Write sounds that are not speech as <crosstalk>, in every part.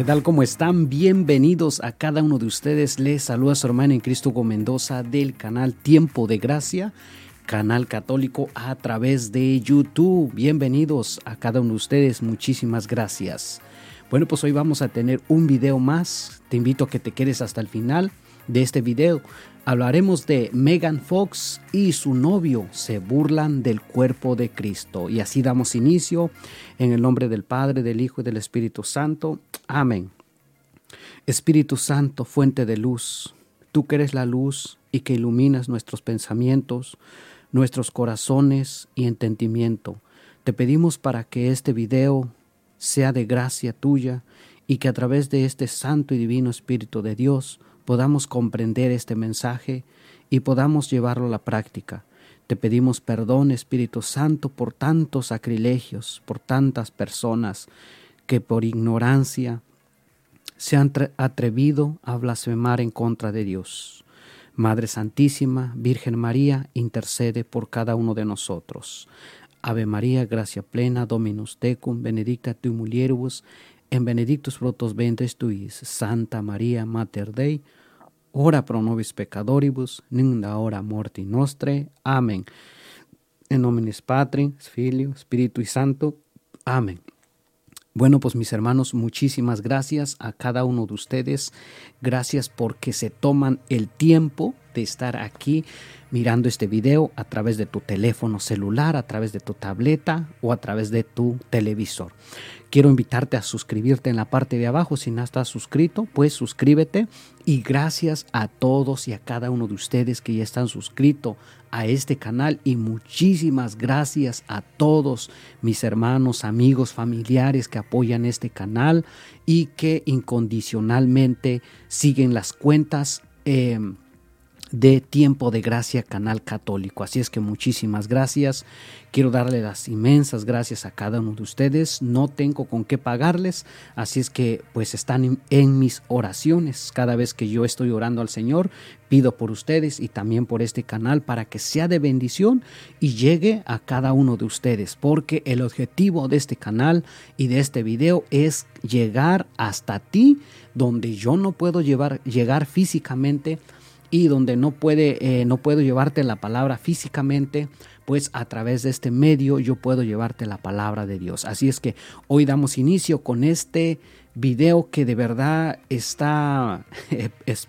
¿Qué tal? ¿Cómo están? Bienvenidos a cada uno de ustedes. Les saluda su hermano en Cristo Mendoza del canal Tiempo de Gracia, canal católico a través de YouTube. Bienvenidos a cada uno de ustedes. Muchísimas gracias. Bueno, pues hoy vamos a tener un video más. Te invito a que te quedes hasta el final de este video. Hablaremos de Megan Fox y su novio se burlan del cuerpo de Cristo. Y así damos inicio en el nombre del Padre, del Hijo y del Espíritu Santo. Amén. Espíritu Santo, fuente de luz, tú que eres la luz y que iluminas nuestros pensamientos, nuestros corazones y entendimiento, te pedimos para que este video sea de gracia tuya y que a través de este santo y divino Espíritu de Dios podamos comprender este mensaje y podamos llevarlo a la práctica. Te pedimos perdón, Espíritu Santo, por tantos sacrilegios, por tantas personas que por ignorancia se han atrevido a blasfemar en contra de Dios. Madre Santísima, Virgen María, intercede por cada uno de nosotros. Ave María, gracia plena, Dominus tecum, benedicta tu mulieribus, en benedictus frutos ventris tuis, Santa María, Mater Dei, ora pro nobis peccatoribus, nunc hora morti nostre. Amén. En nominis Patris, Filio, Espíritu y Santo. Amén. Bueno, pues mis hermanos, muchísimas gracias a cada uno de ustedes. Gracias porque se toman el tiempo de estar aquí mirando este video a través de tu teléfono celular, a través de tu tableta o a través de tu televisor. Quiero invitarte a suscribirte en la parte de abajo. Si no estás suscrito, pues suscríbete. Y gracias a todos y a cada uno de ustedes que ya están suscritos a este canal. Y muchísimas gracias a todos mis hermanos, amigos, familiares que apoyan este canal y que incondicionalmente siguen las cuentas. Eh, de Tiempo de Gracia Canal Católico. Así es que muchísimas gracias. Quiero darle las inmensas gracias a cada uno de ustedes. No tengo con qué pagarles, así es que pues están en, mis oraciones. Cada vez que yo estoy orando al Señor, pido por ustedes y también por este canal para que sea de bendición y llegue a cada uno de ustedes, porque el objetivo de este canal y de este video es llegar hasta ti donde yo no puedo llevar, llegar físicamente y donde no puede, eh, no puedo llevarte la palabra físicamente, pues a través de este medio yo puedo llevarte la palabra de Dios. Así es que hoy damos inicio con este video que de verdad está, <laughs> es,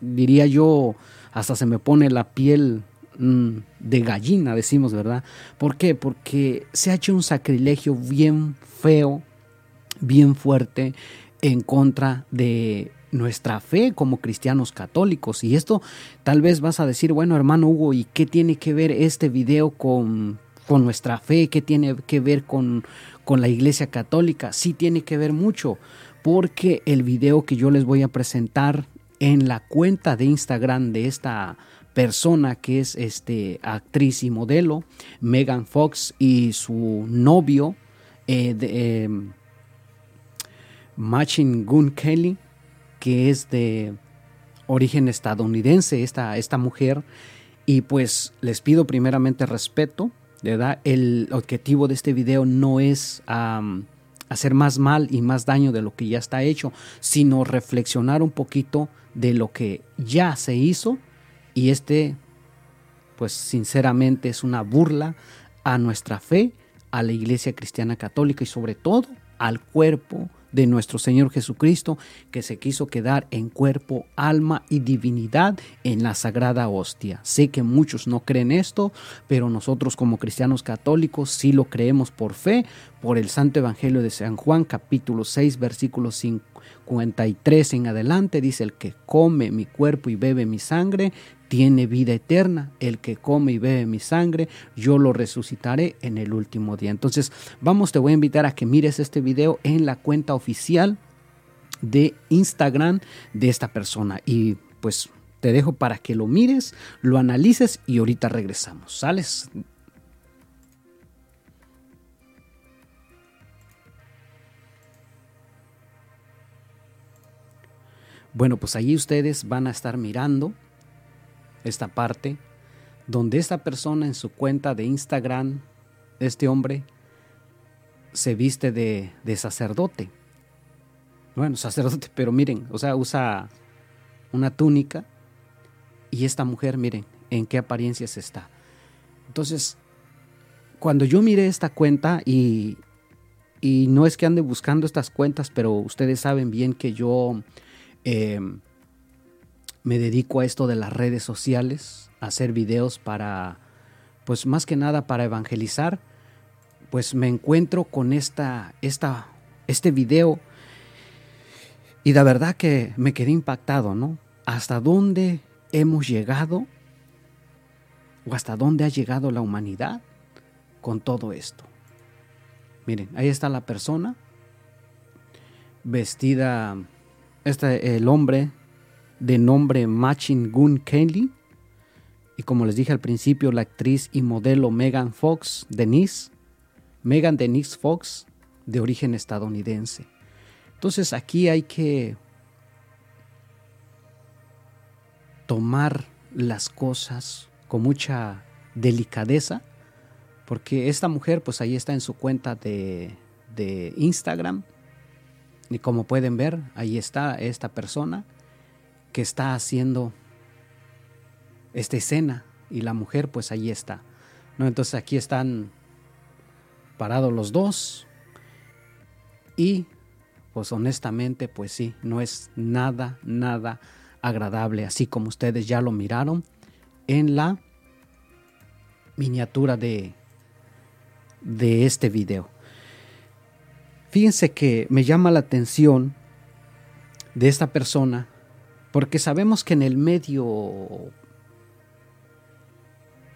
diría yo, hasta se me pone la piel mm, de gallina, decimos, ¿verdad? ¿Por qué? Porque se ha hecho un sacrilegio bien feo, bien fuerte en contra de nuestra fe como cristianos católicos. Y esto tal vez vas a decir, bueno hermano Hugo, ¿y qué tiene que ver este video con, con nuestra fe? ¿Qué tiene que ver con, con la iglesia católica? Sí tiene que ver mucho, porque el video que yo les voy a presentar en la cuenta de Instagram de esta persona que es este actriz y modelo Megan Fox y su novio eh, eh, Machin Gun Kelly que es de origen estadounidense, esta, esta mujer, y pues les pido primeramente respeto, ¿verdad? El objetivo de este video no es hacer más mal y más daño de lo que ya está hecho, sino reflexionar un poquito de lo que ya se hizo y este, pues sinceramente es una burla a nuestra fe, a la Iglesia Cristiana Católica y sobre todo al cuerpo de nuestro Señor Jesucristo, que se quiso quedar en cuerpo, alma y divinidad en la sagrada hostia. Sé que muchos no creen esto, pero nosotros como cristianos católicos sí lo creemos por fe, por el Santo Evangelio de San Juan, capítulo 6, versículo 53 en adelante, dice, el que come mi cuerpo y bebe mi sangre, tiene vida eterna. El que come y bebe mi sangre, yo lo resucitaré en el último día. Entonces, vamos, te voy a invitar a que mires este video en la cuenta oficial de Instagram de esta persona. Y pues te dejo para que lo mires, lo analices y ahorita regresamos. ¿Sales? Bueno, pues allí ustedes van a estar mirando esta parte, donde esta persona en su cuenta de Instagram, este hombre, se viste de, sacerdote. Bueno, <laughs> sacerdote, pero miren, o sea, usa una túnica y esta mujer, miren, en qué apariencias está. Entonces, cuando yo miré esta cuenta y, y no es que ande buscando estas cuentas, pero ustedes saben bien que yo em, me dedico a esto de las redes sociales, a hacer videos para, pues más que nada para evangelizar, pues me encuentro con esta, esta, este video y la verdad que me quedé impactado, ¿no? ¿Hasta dónde hemos llegado? ¿O hasta dónde ha llegado la humanidad con todo esto? Miren, ahí está la persona vestida, este, el hombre de nombre Machin Gun Kelly. Y como les dije al principio, la actriz y modelo Megan Fox, Denise, Megan Denise Fox, de origen estadounidense. Entonces aquí hay que tomar las cosas con mucha delicadeza, porque esta mujer pues ahí está en su cuenta de, de Instagram, y como pueden ver, ahí está esta persona que está haciendo esta escena y la mujer pues ahí está. ¿no? Entonces aquí están parados los dos y pues honestamente, pues sí, no es nada, nada agradable, así como ustedes ya lo miraron en la miniatura de, de este video. Fíjense que me llama la atención de esta persona porque sabemos que en el medio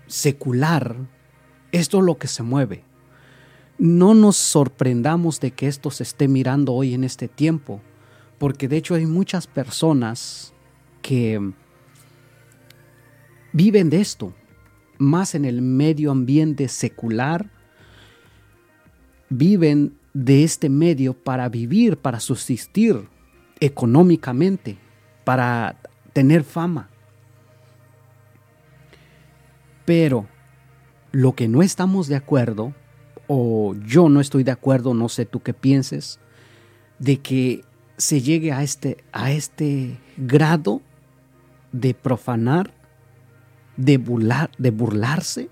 secular esto es lo que se mueve. No nos sorprendamos de que esto se esté mirando hoy en este tiempo, porque de hecho hay muchas personas que viven de esto, más en el medio ambiente secular, viven de este medio para vivir, para subsistir económicamente, para tener fama. Pero lo que no estamos de acuerdo o yo no estoy de acuerdo, no sé tú qué pienses, de que se llegue a este, a este grado de profanar, de, burlar, de burlarse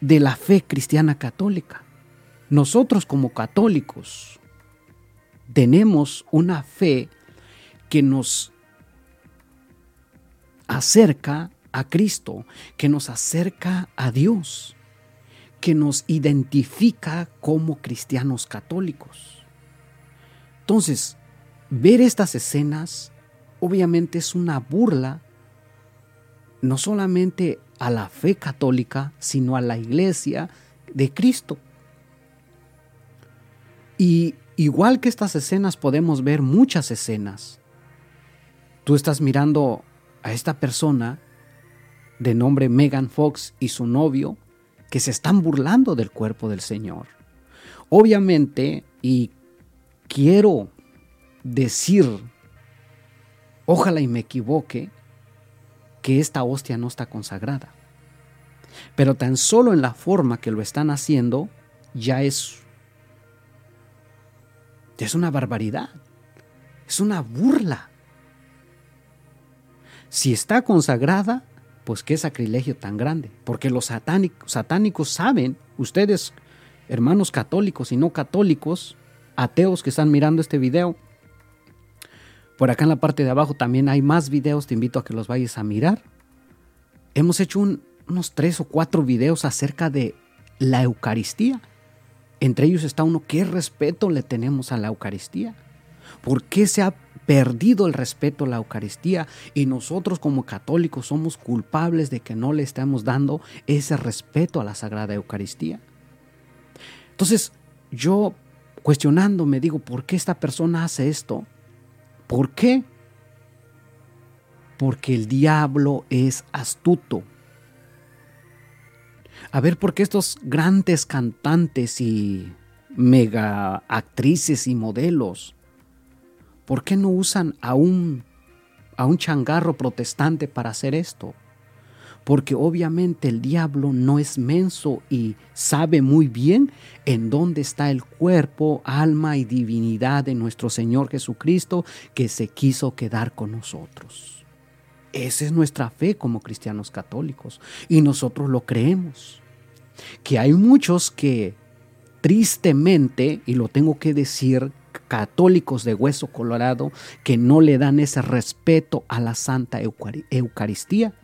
de la fe cristiana católica. Nosotros como católicos tenemos una fe que nos acerca a Cristo, que nos acerca a Dios que nos identifica como cristianos católicos. Entonces, ver estas escenas obviamente es una burla no solamente a la fe católica, sino a la iglesia de Cristo. Y igual que estas escenas podemos ver muchas escenas. Tú estás mirando a esta persona de nombre Megan Fox y su novio que se están burlando del cuerpo del Señor. Obviamente, y quiero decir, ojalá y me equivoque, que esta hostia no está consagrada. Pero tan solo en la forma que lo están haciendo, ya es, es una barbaridad, es una burla. Si está consagrada, pues qué sacrilegio tan grande, porque los satánicos, saben, ustedes, hermanos católicos y no católicos, ateos que están mirando este video, por acá en la parte de abajo también hay más videos, te invito a que los vayas a mirar. Hemos hecho unos tres o cuatro videos acerca de la Eucaristía. Entre ellos está uno, ¿qué respeto le tenemos a la Eucaristía? ¿Por qué se ha perdido el respeto a la Eucaristía y nosotros como católicos somos culpables de que no le estamos dando ese respeto a la Sagrada Eucaristía. Entonces, yo cuestionándome digo, ¿por qué esta persona hace esto? ¿Por qué? Porque el diablo es astuto. A ver, ¿por qué estos grandes cantantes y mega actrices y modelos ¿Por qué no usan a un, a un changarro protestante para hacer esto? porque obviamente el diablo no es menso y sabe muy bien en dónde está el cuerpo, alma y divinidad de nuestro Señor Jesucristo que se quiso quedar con nosotros. Esa es nuestra fe como cristianos católicos y nosotros lo creemos. Que hay muchos que tristemente, y lo tengo que decir, católicos de hueso colorado, que no le dan ese respeto a la Santa Eucaristía.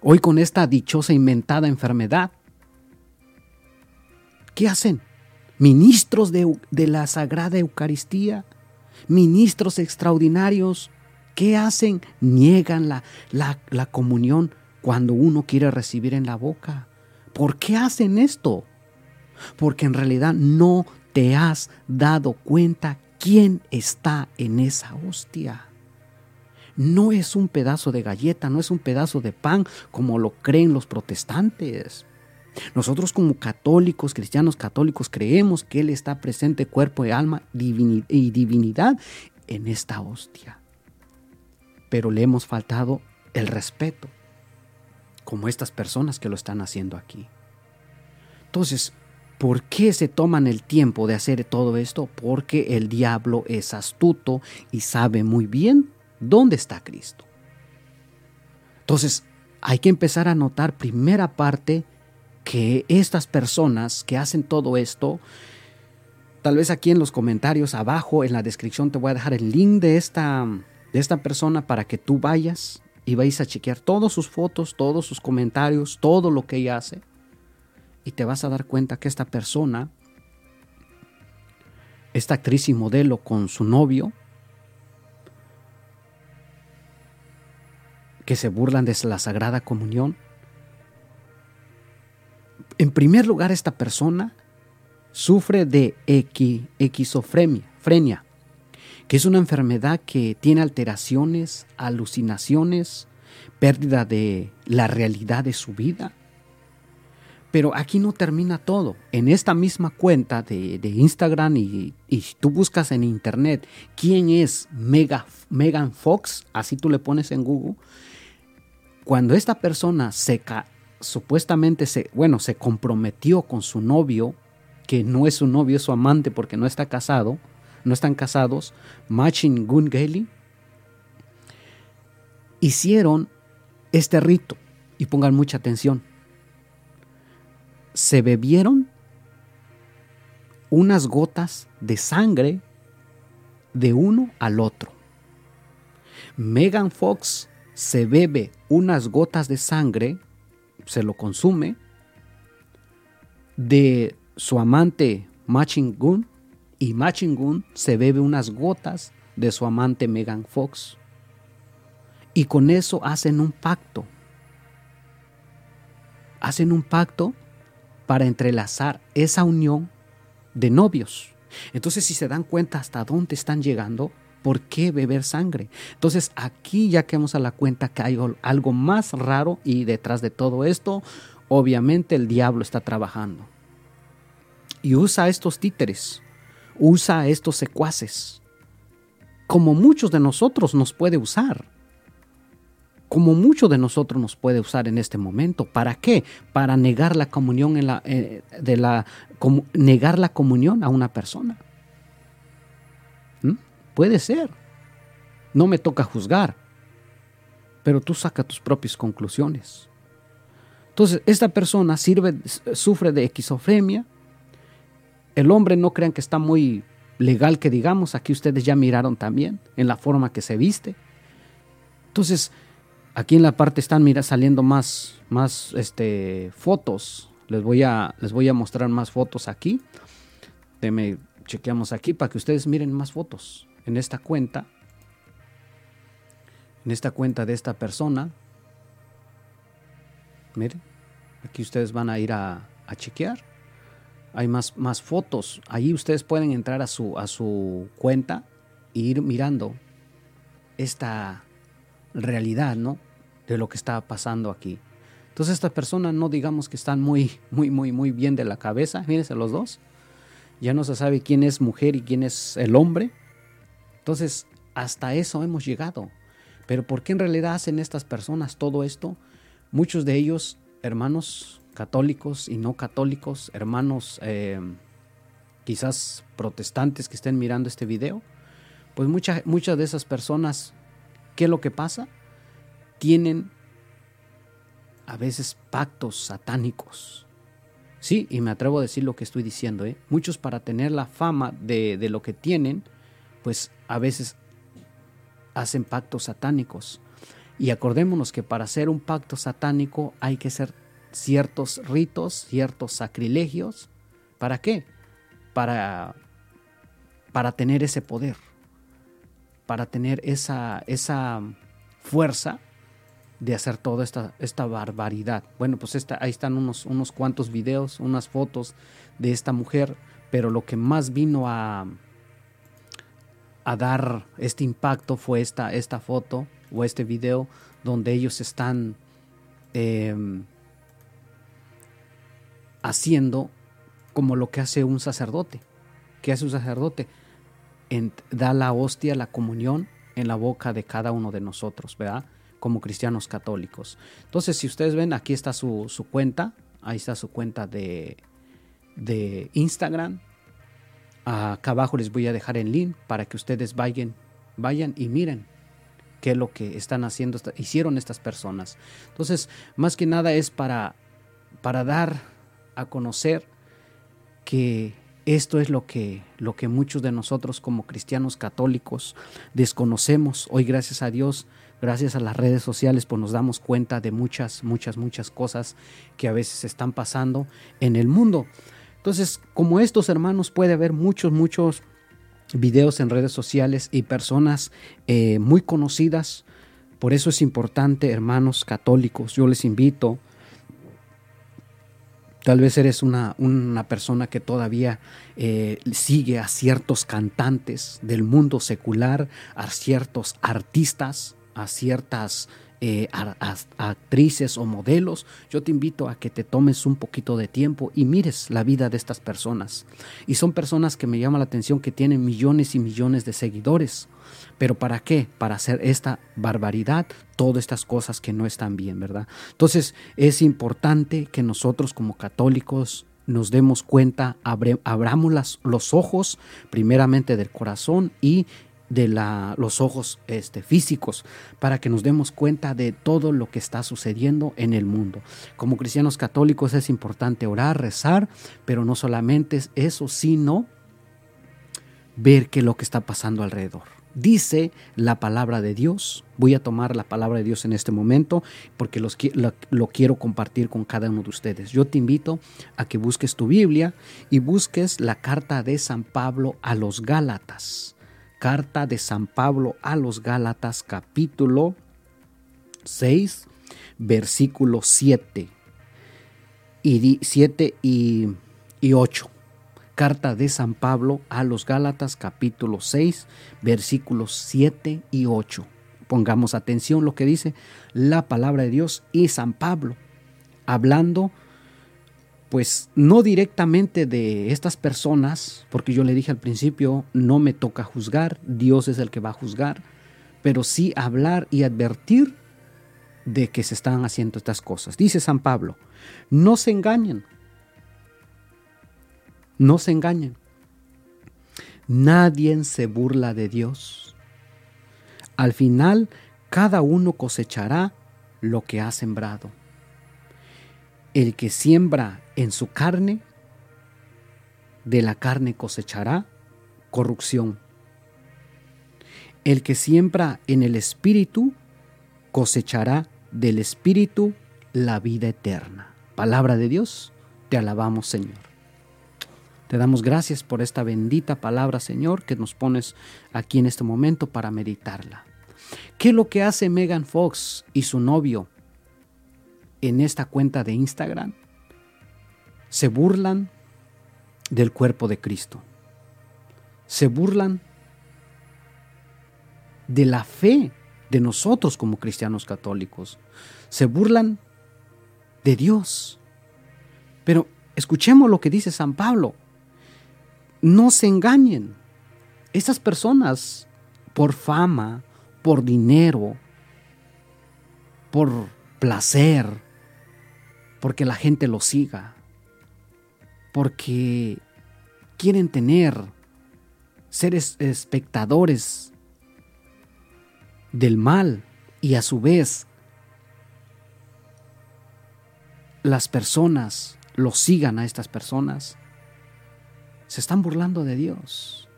Hoy con esta dichosa inventada enfermedad, ¿qué hacen? Ministros de, la Sagrada Eucaristía, ministros extraordinarios, ¿qué hacen? Niegan la, la, la comunión cuando uno quiere recibir en la boca. ¿Por qué hacen esto? porque en realidad no te has dado cuenta quién está en esa hostia. No es un pedazo de galleta, no es un pedazo de pan como lo creen los protestantes. Nosotros como católicos, cristianos católicos, creemos que Él está presente cuerpo y alma y divinidad en esta hostia. Pero le hemos faltado el respeto, como estas personas que lo están haciendo aquí. Entonces, ¿Por qué se toman el tiempo de hacer todo esto? Porque el diablo es astuto y sabe muy bien dónde está Cristo. Entonces, hay que empezar a notar primera parte que estas personas que hacen todo esto, tal vez aquí en los comentarios abajo en la descripción te voy a dejar el link de esta, de esta persona para que tú vayas y vayas a chequear todas sus fotos, todos sus comentarios, todo lo que ella hace y te vas a dar cuenta que esta persona, esta actriz y modelo con su novio, que se burlan de la Sagrada Comunión, en primer lugar esta persona sufre de equizofrenia, que es una enfermedad que tiene alteraciones, alucinaciones, pérdida de la realidad de su vida, pero aquí no termina todo. En esta misma cuenta de, Instagram y, tú buscas en internet quién es Megan Fox, así tú le pones en Google, cuando esta persona supuestamente se, bueno, se comprometió con su novio, que no es su novio, es su amante porque no está casado, no están casados, Machin Gun hicieron este rito. Y pongan mucha atención se bebieron unas gotas de sangre de uno al otro. Megan Fox se bebe unas gotas de sangre, se lo consume, de su amante Machin Gun y Machin Gun se bebe unas gotas de su amante Megan Fox. Y con eso hacen un pacto. Hacen un pacto para entrelazar esa unión de novios. Entonces, si se dan cuenta hasta dónde están llegando, ¿por qué beber sangre? Entonces, aquí ya quedamos a la cuenta que hay algo más raro y detrás de todo esto, obviamente el diablo está trabajando. Y usa estos títeres, usa estos secuaces, como muchos de nosotros nos puede usar como mucho de nosotros nos puede usar en este momento. ¿Para qué? Para negar la comunión en la, eh, de la negar la comunión a una persona. ¿Mm? Puede ser. No me toca juzgar, pero tú saca tus propias conclusiones. Entonces, esta persona sirve, sufre de esquizofrenia. El hombre no crean que está muy legal que digamos, aquí ustedes ya miraron también en la forma que se viste. Entonces, Aquí en la parte están mira, saliendo más, más este, fotos. Les voy, a, les voy a mostrar más fotos aquí. me chequeamos aquí para que ustedes miren más fotos en esta cuenta. En esta cuenta de esta persona. Miren, aquí ustedes van a ir a chequear. Hay más, más fotos. Ahí ustedes pueden entrar a su, a su cuenta e ir mirando esta realidad, ¿no? de lo que está pasando aquí. Entonces estas personas no digamos que están muy, <laughs> muy, muy, muy bien de la cabeza. Fíjense los dos. Ya no se sabe quién es mujer y quién es el hombre. Entonces hasta eso hemos llegado. Pero ¿por qué en realidad hacen estas personas todo esto? Muchos de ellos, hermanos católicos y no católicos, hermanos eh, quizás protestantes que estén mirando este video, pues muchas muchas de esas personas, ¿qué es lo que pasa? Tienen a veces pactos satánicos. Sí, y me atrevo a decir lo que estoy diciendo. ¿eh? Muchos para tener la fama de, de lo que tienen, pues a veces hacen pactos satánicos. Y acordémonos que para hacer un pacto satánico hay que hacer ciertos ritos, ciertos sacrilegios. ¿Para qué? Para, para tener ese poder, para tener esa, esa fuerza de hacer toda esta, esta barbaridad. Bueno, pues esta, ahí están unos, unos cuantos videos, unas fotos de esta mujer, pero lo que más vino a, a dar este impacto fue esta, esta foto o este video donde ellos están em, haciendo como lo que hace un sacerdote. ¿Qué hace un sacerdote? da la hostia, la comunión en la boca de cada uno de nosotros, ¿verdad? Como cristianos católicos. Entonces, si ustedes ven, aquí está su, su cuenta, ahí está su cuenta de, de Instagram. Acá abajo les voy a dejar el link para que ustedes vayan, vayan y miren qué es lo que están haciendo, hicieron estas personas. Entonces, más que nada es para, para dar a conocer que esto es lo que, lo que muchos de nosotros como cristianos católicos desconocemos. Hoy, gracias a Dios, gracias a las redes sociales, pues nos damos cuenta de muchas, muchas, muchas cosas que a veces están pasando en el mundo. Entonces, como estos hermanos, puede haber muchos, muchos videos en redes sociales y personas eh, muy conocidas. Por eso es importante, hermanos católicos, yo les invito. Tal vez eres una, una persona que todavía eh, sigue a ciertos cantantes del mundo secular, a ciertos artistas, a ciertas eh, actrices o modelos, yo te invito a que te tomes un poquito de tiempo y mires la vida de estas personas. Y son personas que me llama la atención que tienen millones y millones de seguidores. ¿Pero para qué? Para hacer esta barbaridad, todas estas cosas que no están bien, ¿verdad? Entonces es importante que nosotros como católicos nos demos cuenta, abramos los ojos primeramente del corazón y de los ojos este, físicos para que nos demos cuenta de todo lo que está sucediendo en el mundo. Como cristianos católicos es importante orar, rezar, pero no solamente es eso, sino ver qué es lo que está pasando alrededor. Dice la palabra de Dios. Voy a tomar la palabra de Dios en este momento porque los, lo, quiero compartir con cada uno de ustedes. Yo te invito a que busques tu Biblia y busques la carta de San Pablo a los Gálatas Carta de San Pablo a los Gálatas capítulo 6, versículo 7 y 7 y, y 8. Carta de San Pablo a los Gálatas capítulo 6, versículos 7 y 8. Pongamos atención lo que dice la palabra de Dios y San Pablo, hablando pues no directamente de estas personas, porque yo le dije al principio, no me toca juzgar, Dios es el que va a juzgar, pero sí hablar y advertir de que se están haciendo estas cosas. Dice San Pablo, no se engañen, no se engañen. Nadie se burla de Dios. Al final, cada uno cosechará lo que ha sembrado. El que siembra en su carne, de la carne cosechará corrupción. El que siembra en el Espíritu, cosechará del Espíritu la vida eterna. Palabra de Dios, te alabamos Señor. Te damos gracias por esta bendita palabra, Señor, que nos pones aquí en este momento para meditarla. ¿Qué es lo que hace Megan Fox y su novio en esta cuenta de Instagram se burlan del cuerpo de Cristo. Se burlan de la fe de nosotros como cristianos católicos. Se burlan de Dios. Pero escuchemos lo que dice San Pablo. No se engañen. Esas personas, por fama, por dinero, por placer, porque la gente lo siga, porque quieren tener, ser espectadores del mal y a su vez las personas lo sigan a estas personas, se están burlando de Dios,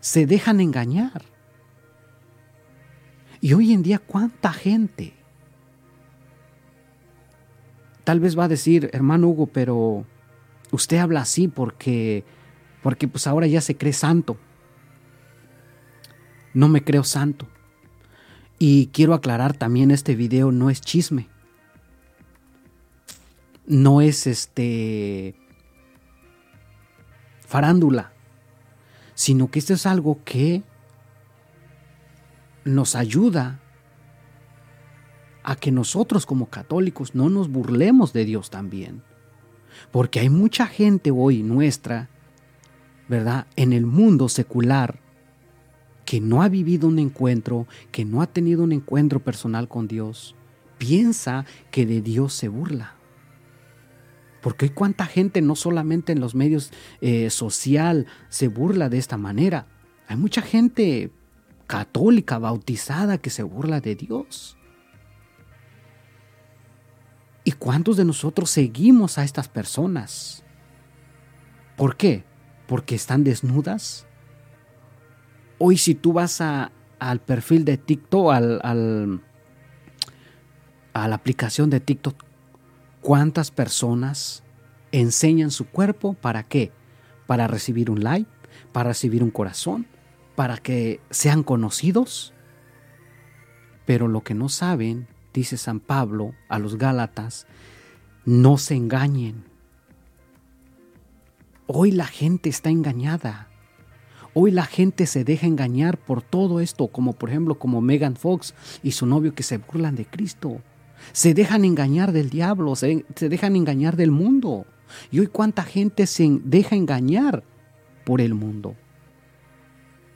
se dejan engañar. Y hoy en día, ¿cuánta gente? Tal vez va a decir, hermano Hugo, pero usted habla así porque, porque pues ahora ya se cree santo. No me creo santo. Y quiero aclarar también, este video no es chisme. No es este farándula, sino que esto es algo que nos ayuda a que nosotros como católicos no nos burlemos de Dios también. Porque hay mucha gente hoy nuestra, ¿verdad? En el mundo secular que no ha vivido un encuentro, que no ha tenido un encuentro personal con Dios, piensa que de Dios se burla. Porque hay cuánta gente, no solamente en los medios eh, social, se burla de esta manera. Hay mucha gente católica, bautizada, que se burla de Dios. ¿Y cuántos de nosotros seguimos a estas personas? ¿Por qué? ¿Porque están desnudas? Hoy si tú vas al perfil de TikTok, al, a la aplicación de TikTok, ¿cuántas personas enseñan su cuerpo para qué? Para recibir un like, para recibir un corazón, para que sean conocidos. Pero lo que no saben, dice San Pablo a los Gálatas, no se engañen. Hoy la gente está engañada. Hoy la gente se deja engañar por todo esto, como por ejemplo como Megan Fox y su novio que se burlan de Cristo. Se dejan engañar del diablo, se, se dejan engañar del mundo. Y hoy cuánta gente se deja engañar por el mundo.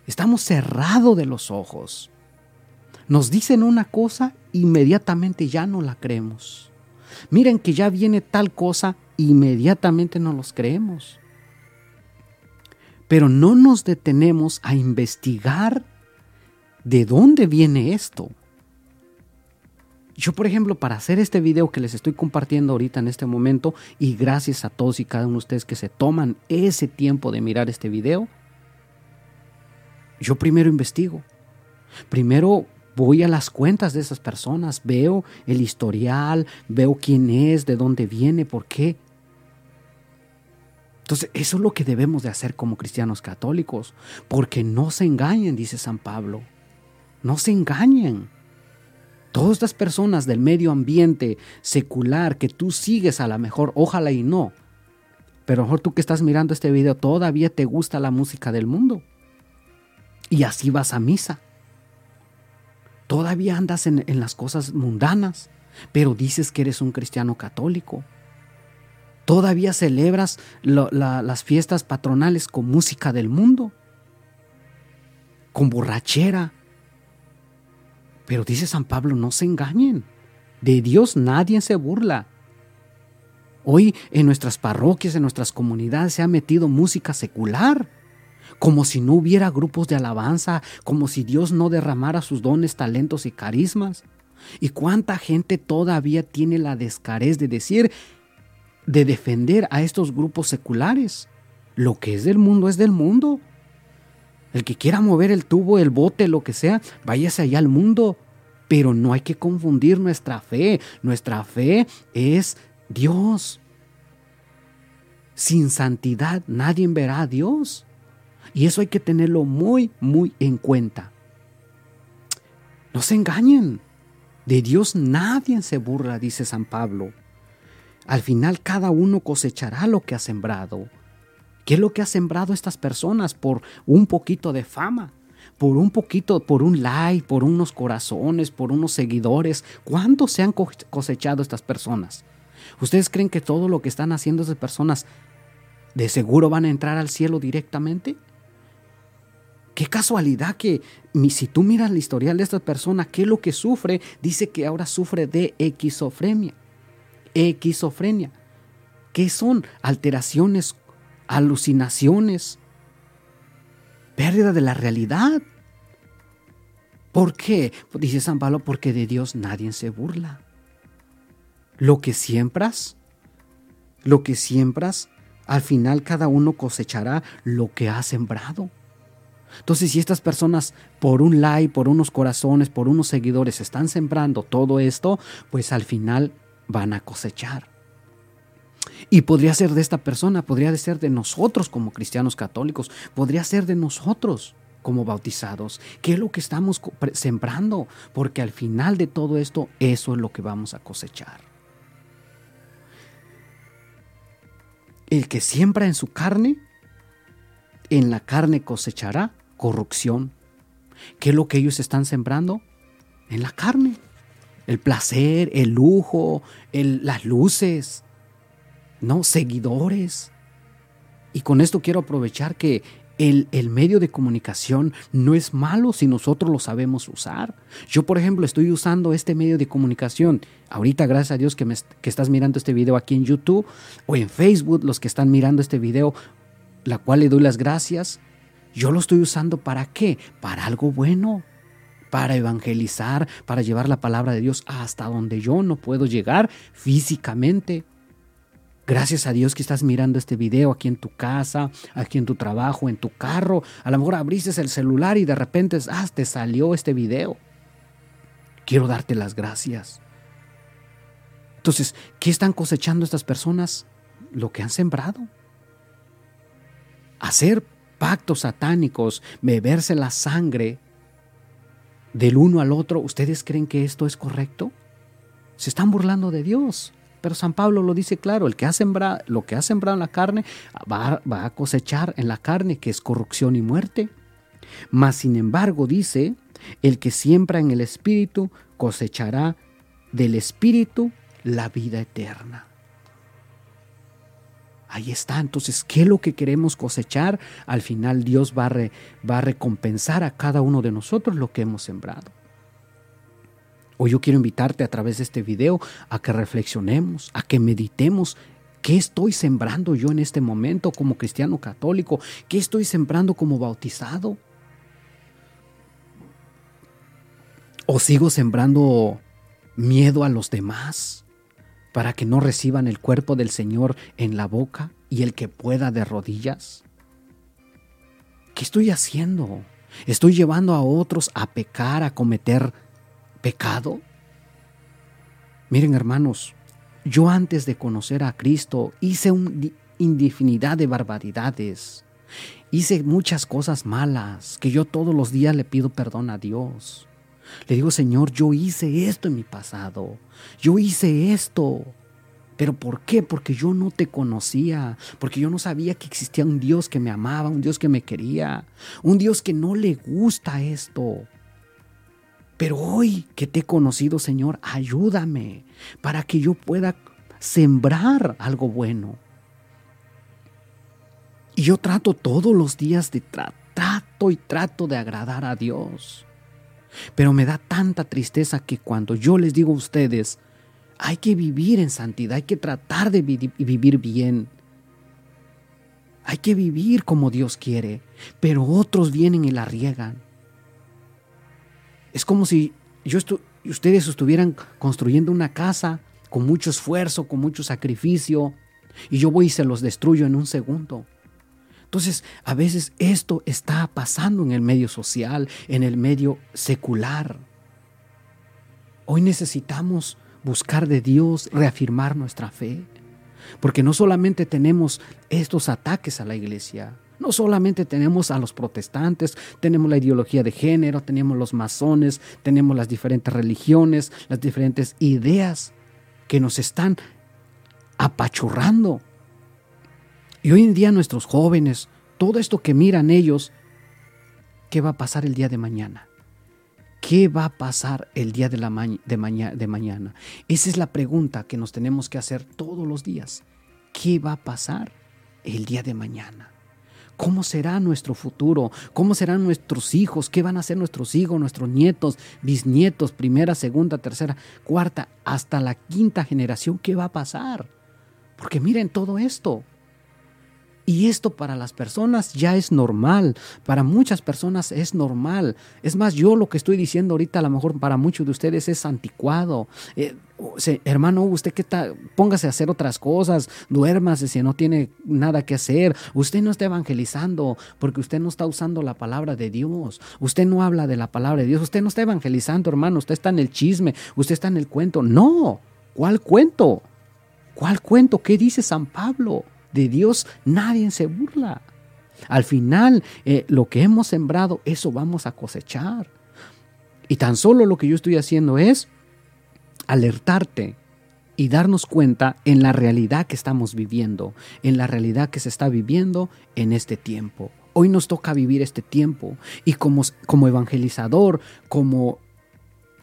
Estamos cerrados de los ojos. Nos dicen una cosa, inmediatamente ya no la creemos. Miren que ya viene tal cosa, inmediatamente no los creemos. Pero no nos detenemos a investigar de dónde viene esto. Yo, por ejemplo, para hacer este video que les estoy compartiendo ahorita en este momento, y gracias a todos y cada uno de ustedes que se toman ese tiempo de mirar este video, yo primero investigo. Primero voy a las cuentas de esas personas, veo el historial, veo quién es, de dónde viene, por qué. Entonces, eso es lo que debemos de hacer como cristianos católicos, porque no se engañen, dice San Pablo. No se engañen. Todas estas personas del medio ambiente secular que tú sigues a la mejor, ojalá y no, pero mejor tú que estás mirando este video todavía te gusta la música del mundo. Y así vas a misa. Todavía andas en, las cosas mundanas, pero dices que eres un cristiano católico. Todavía celebras las fiestas patronales con música del mundo, con borrachera. Pero dice San Pablo, no se engañen. De Dios nadie se burla. Hoy en nuestras parroquias, en nuestras comunidades se ha metido música secular como si no hubiera grupos de alabanza, como si Dios no derramara sus dones, talentos y carismas. ¿Y cuánta gente todavía tiene la descarez de decir, de defender a estos grupos seculares? Lo que es del mundo es del mundo. El que quiera mover el tubo, el bote, lo que sea, váyase allá al mundo. Pero no hay que confundir nuestra fe. Nuestra fe es Dios. Sin santidad nadie verá a Dios. Y eso hay que tenerlo muy, muy en cuenta. No se engañen. De Dios nadie se burla, dice San Pablo. Al final cada uno cosechará lo que ha sembrado. ¿Qué es lo que ha sembrado estas personas por un poquito de fama? Por un poquito, por un like, por unos corazones, por unos seguidores. ¿Cuántos se han cosechado estas personas? ¿Ustedes creen que todo lo que están haciendo esas personas de seguro van a entrar al cielo directamente? Qué casualidad que si tú miras el historial de esta persona, ¿qué es lo que sufre? Dice que ahora sufre de equizofrenia. Equizofrenia. ¿Qué son? Alteraciones, alucinaciones, pérdida de la realidad. ¿Por qué? Dice San Pablo, porque de Dios nadie se burla. Lo que siembras, lo que siembras, al final cada uno cosechará lo que ha sembrado. Entonces, si estas personas por un like, por unos corazones, por unos seguidores están sembrando todo esto, pues al final van a cosechar. Y podría ser de esta persona, podría ser de nosotros como cristianos católicos, podría ser de nosotros como bautizados. ¿Qué es lo que estamos sembrando? Porque al final de todo esto, eso es lo que vamos a cosechar. El que siembra en su carne, en la carne cosechará corrupción. ¿Qué es lo que ellos están sembrando? En la carne. El placer, el lujo, las luces, ¿no? Seguidores. Y con esto quiero aprovechar que el, el, medio de comunicación no es malo si nosotros lo sabemos usar. Yo, por ejemplo, estoy usando este medio de comunicación. Ahorita, gracias a Dios que, me, que estás mirando este video aquí en YouTube o en Facebook, los que están mirando este video, la cual le doy las gracias. Yo lo estoy usando para qué? Para algo bueno para evangelizar, para llevar la palabra de Dios hasta donde yo no puedo llegar físicamente. Gracias a Dios que estás mirando este video aquí en tu casa, aquí en tu trabajo, en tu carro. A lo mejor abriste el celular y de repente, ah, te salió este video. Quiero darte las gracias. Entonces, ¿qué están cosechando estas personas? Lo que han sembrado. Hacer pactos satánicos, beberse la sangre del uno al otro, ¿ustedes creen que esto es correcto? Se están burlando de Dios. Pero San Pablo lo dice claro, el que ha sembrado, lo que ha sembrado en la carne va, a cosechar en la carne, que es corrupción y muerte. Mas sin embargo dice, el que siembra en el Espíritu cosechará del Espíritu la vida eterna. Ahí está, entonces, ¿qué es lo que queremos cosechar? Al final Dios va va a recompensar a cada uno de nosotros lo que hemos sembrado. Yo quiero invitarte a través de este video a que reflexionemos, a que meditemos ¿Qué estoy sembrando yo en este momento como cristiano católico? ¿Qué estoy sembrando como bautizado? ¿O sigo sembrando miedo a los demás para que no reciban el cuerpo del Señor en la boca y el que pueda de rodillas? ¿Qué estoy haciendo? ¿Estoy llevando a otros a pecar, a cometer pecado? Miren hermanos, yo antes de conocer a Cristo hice una infinidad de barbaridades. Hice muchas cosas malas que yo todos los días le pido perdón a Dios. Le digo, Señor, yo hice esto en mi pasado. Yo hice esto. ¿Pero por qué? Porque yo no te conocía, porque yo no sabía que existía un Dios que me amaba, un Dios que me quería, un Dios que no le gusta esto. Pero hoy que te he conocido, Señor, ayúdame para que yo pueda sembrar algo bueno. Y yo trato todos los días de trato y trato de agradar a Dios. Pero me da tanta tristeza que cuando yo les digo a ustedes, hay que vivir en santidad, hay que tratar de vivir bien. Hay que vivir como Dios quiere, pero otros vienen y la riegan. Es como si yo ustedes estuvieran construyendo una casa con mucho esfuerzo, con mucho sacrificio, y yo voy y se los destruyo en un segundo. Entonces, a veces esto está pasando en el medio social, en el medio secular. Hoy necesitamos buscar de Dios, reafirmar nuestra fe, porque no solamente tenemos estos ataques a la iglesia, no solamente tenemos a los protestantes, tenemos la ideología de género, tenemos los masones, tenemos las diferentes religiones, las diferentes ideas que nos están apachurrando. Y hoy en día nuestros jóvenes, todo esto que miran ellos, ¿qué va a pasar el día de mañana? ¿Qué va a pasar el día de, de mañana? Esa es la pregunta que nos tenemos que hacer todos los días. ¿Qué va a pasar el día de mañana? ¿Cómo será nuestro futuro? ¿Cómo serán nuestros hijos? ¿Qué van a ser nuestros hijos, nuestros nietos, bisnietos, primera, segunda, tercera, cuarta, hasta la quinta generación? ¿Qué va a pasar? Porque miren todo esto. Y esto para las personas ya es normal, para muchas personas es normal. Es más, yo lo que estoy diciendo ahorita a lo mejor para muchos de ustedes es anticuado. Eh, hermano, usted que está, póngase a hacer otras cosas, duérmase si no tiene nada que hacer. Usted no está evangelizando porque usted no está usando la palabra de Dios. Usted no habla de la palabra de Dios. Usted no está evangelizando, hermano. Usted está en el chisme, usted está en el cuento. No, ¿cuál cuento? ¿Cuál cuento? ¿Qué dice San Pablo? De Dios nadie se burla. Al final, eh, lo que hemos sembrado, eso vamos a cosechar. Y tan solo lo que yo estoy haciendo es alertarte y darnos cuenta en la realidad que estamos viviendo, en la realidad que se está viviendo en este tiempo. Hoy nos toca vivir este tiempo y como, como evangelizador, como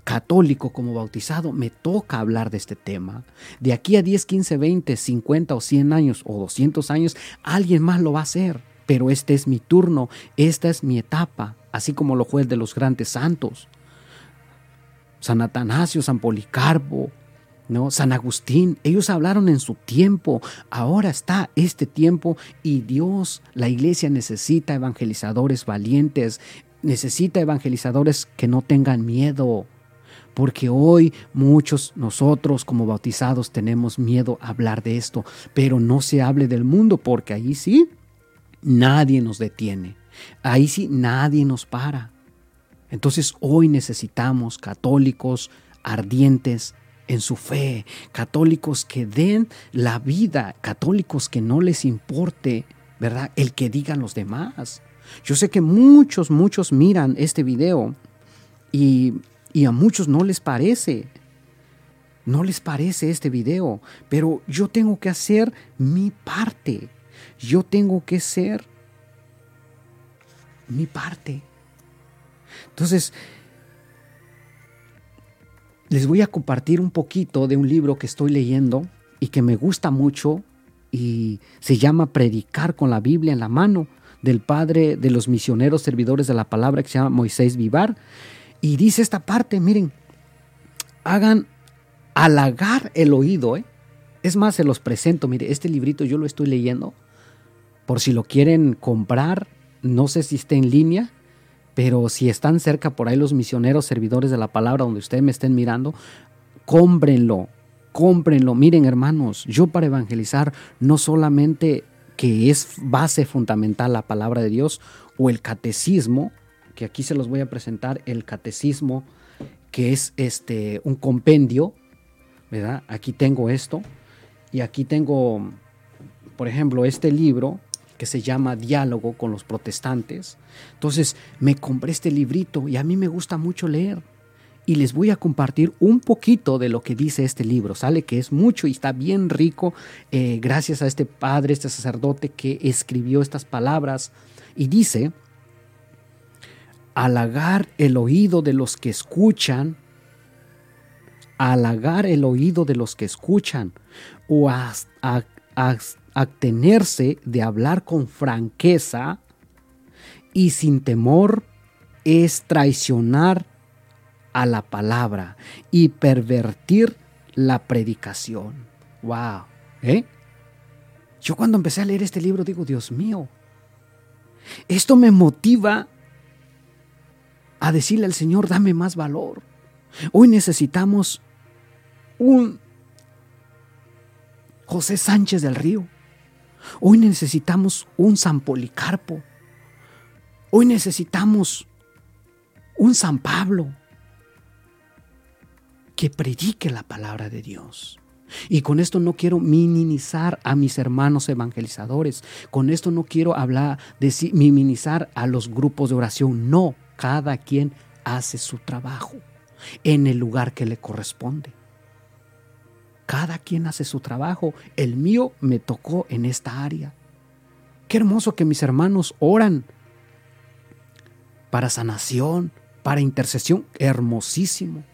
católico, como bautizado, me toca hablar de este tema. De aquí a 10, 15, 20, 50 o 100 años o 200 años, alguien más lo va a hacer. Pero este es mi turno, esta es mi etapa, así como lo fue el de los grandes santos. San Atanasio, San Policarpo, ¿no? San Agustín, ellos hablaron en su tiempo, ahora está este tiempo y Dios, la iglesia necesita evangelizadores valientes, necesita evangelizadores que no tengan miedo, porque hoy muchos nosotros como bautizados tenemos miedo a hablar de esto, pero no se hable del mundo porque ahí sí nadie nos detiene, ahí sí nadie nos para. Entonces hoy necesitamos católicos ardientes en su fe, católicos que den la vida, católicos que no les importe, ¿verdad? El que digan los demás. Yo sé que muchos, muchos miran este video y y a muchos no les parece. No les parece este video, pero yo tengo que hacer mi parte. Yo tengo que ser mi parte. Entonces, les voy a compartir un poquito de un libro que estoy leyendo y que me gusta mucho y se llama Predicar con la Biblia en la mano del padre de los misioneros servidores de la palabra que se llama Moisés Vivar. Y dice esta parte, miren, hagan halagar el oído. ¿eh? Es más, se los presento. Mire, este librito yo lo estoy leyendo. Por si lo quieren comprar, no sé si está en línea, pero si están cerca por ahí los misioneros servidores de la palabra donde ustedes me estén mirando, cómprenlo, cómprenlo. Miren, hermanos, yo para evangelizar no solamente que es base fundamental la palabra de Dios o el catecismo, que aquí se los voy a presentar, el catecismo, que es este, un compendio, ¿verdad? Aquí tengo esto, y aquí tengo, por ejemplo, este libro que se llama Diálogo con los protestantes. Entonces me compré este librito y a mí me gusta mucho leer. Y les voy a compartir un poquito de lo que dice este libro. Sale que es mucho y está bien rico eh, gracias a este padre, este sacerdote que escribió estas palabras. Y dice, halagar el oído de los que escuchan, halagar el oído de los que escuchan, o a, abstenerse de hablar con franqueza y sin temor es traicionar a la palabra y pervertir la predicación. ¡Wow! ¿Eh? Yo cuando empecé a leer este libro digo, Dios mío, esto me motiva a decirle al Señor, dame más valor. Hoy necesitamos un José Sánchez del Río. Hoy necesitamos un San Policarpo. Hoy necesitamos un San Pablo que predique la palabra de Dios. Y con esto no quiero minimizar a mis hermanos evangelizadores. Con esto no quiero hablar de minimizar a los grupos de oración. No, cada quien hace su trabajo en el lugar que le corresponde. Cada quien hace su trabajo. El mío me tocó en esta área. Qué hermoso que mis hermanos oran para sanación, para intercesión. Hermosísimo.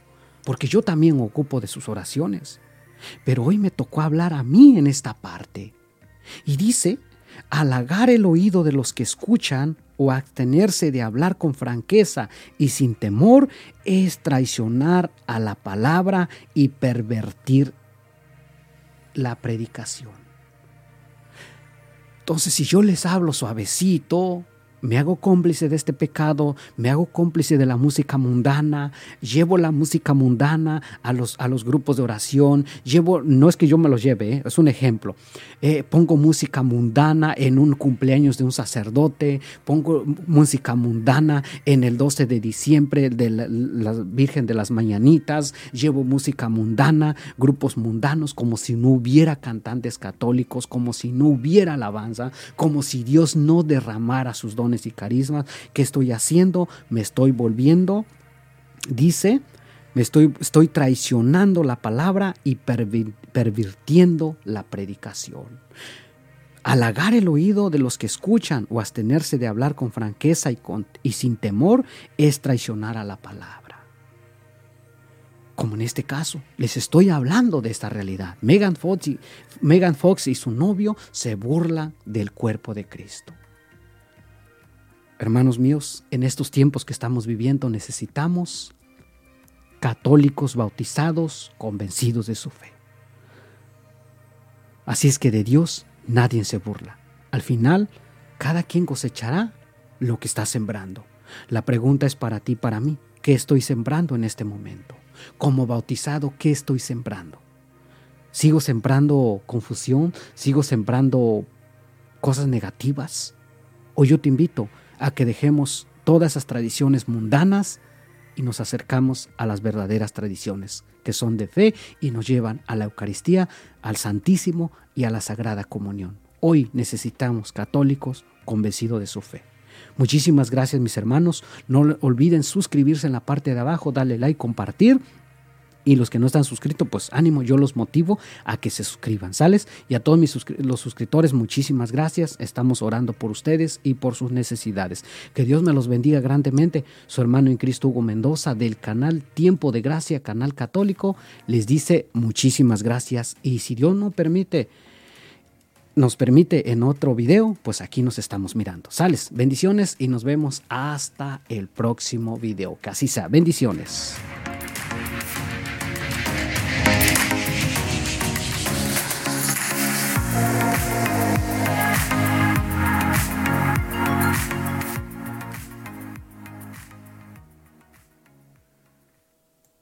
Porque yo también ocupo de sus oraciones. Pero hoy me tocó hablar a mí en esta parte. Y dice, halagar el oído de los que escuchan o abstenerse de hablar con franqueza y sin temor es traicionar a la palabra y pervertir la predicación. Entonces, si yo les hablo suavecito, me hago cómplice de este pecado, me hago cómplice de la música mundana, llevo la música mundana a los, a los grupos de oración, llevo, no es que yo me los lleve, ¿eh? es un ejemplo, eh, pongo música mundana en un cumpleaños de un sacerdote, pongo música mundana en el 12 de diciembre de la, Virgen de las Mañanitas, llevo música mundana, grupos mundanos, como si no hubiera cantantes católicos, como si no hubiera alabanza, como si Dios no derramara sus dones y carismas. ¿Qué estoy haciendo? Me estoy volviendo, dice, me estoy, estoy traicionando la palabra y pervirtiendo la predicación. Halagar el oído de los que escuchan o abstenerse de hablar con franqueza y, con, y sin temor es traicionar a la palabra como en este caso, les estoy hablando de esta realidad. Megan Fox, y, Megan Fox y su novio se burlan del cuerpo de Cristo. Hermanos míos, en estos tiempos que estamos viviendo necesitamos católicos bautizados, convencidos de su fe. Así es que de Dios nadie se burla. Al final, cada quien cosechará lo que está sembrando. La pregunta es para ti, para mí. ¿Qué estoy sembrando en este momento? Como bautizado, ¿qué estoy sembrando? ¿Sigo sembrando confusión? ¿Sigo sembrando cosas negativas? O yo te invito a que dejemos todas esas tradiciones mundanas y nos acercamos a las verdaderas tradiciones, que son de fe y nos llevan a la Eucaristía, al Santísimo y a la Sagrada Comunión. Hoy necesitamos católicos convencidos de su fe. Muchísimas gracias mis hermanos. No olviden suscribirse en la parte de abajo, darle like, compartir y los que no están suscritos, pues ánimo, yo los motivo a que se suscriban, ¿sales? Y a todos mis los suscriptores, muchísimas gracias. Estamos orando por ustedes y por sus necesidades. Que Dios me los bendiga grandemente. Su hermano en Cristo Hugo Mendoza del canal Tiempo de Gracia, canal católico, les dice muchísimas gracias. Y si Dios no permite, nos permite en otro video, pues aquí nos estamos mirando. Sales, bendiciones y nos vemos hasta el próximo video. Así sea, bendiciones.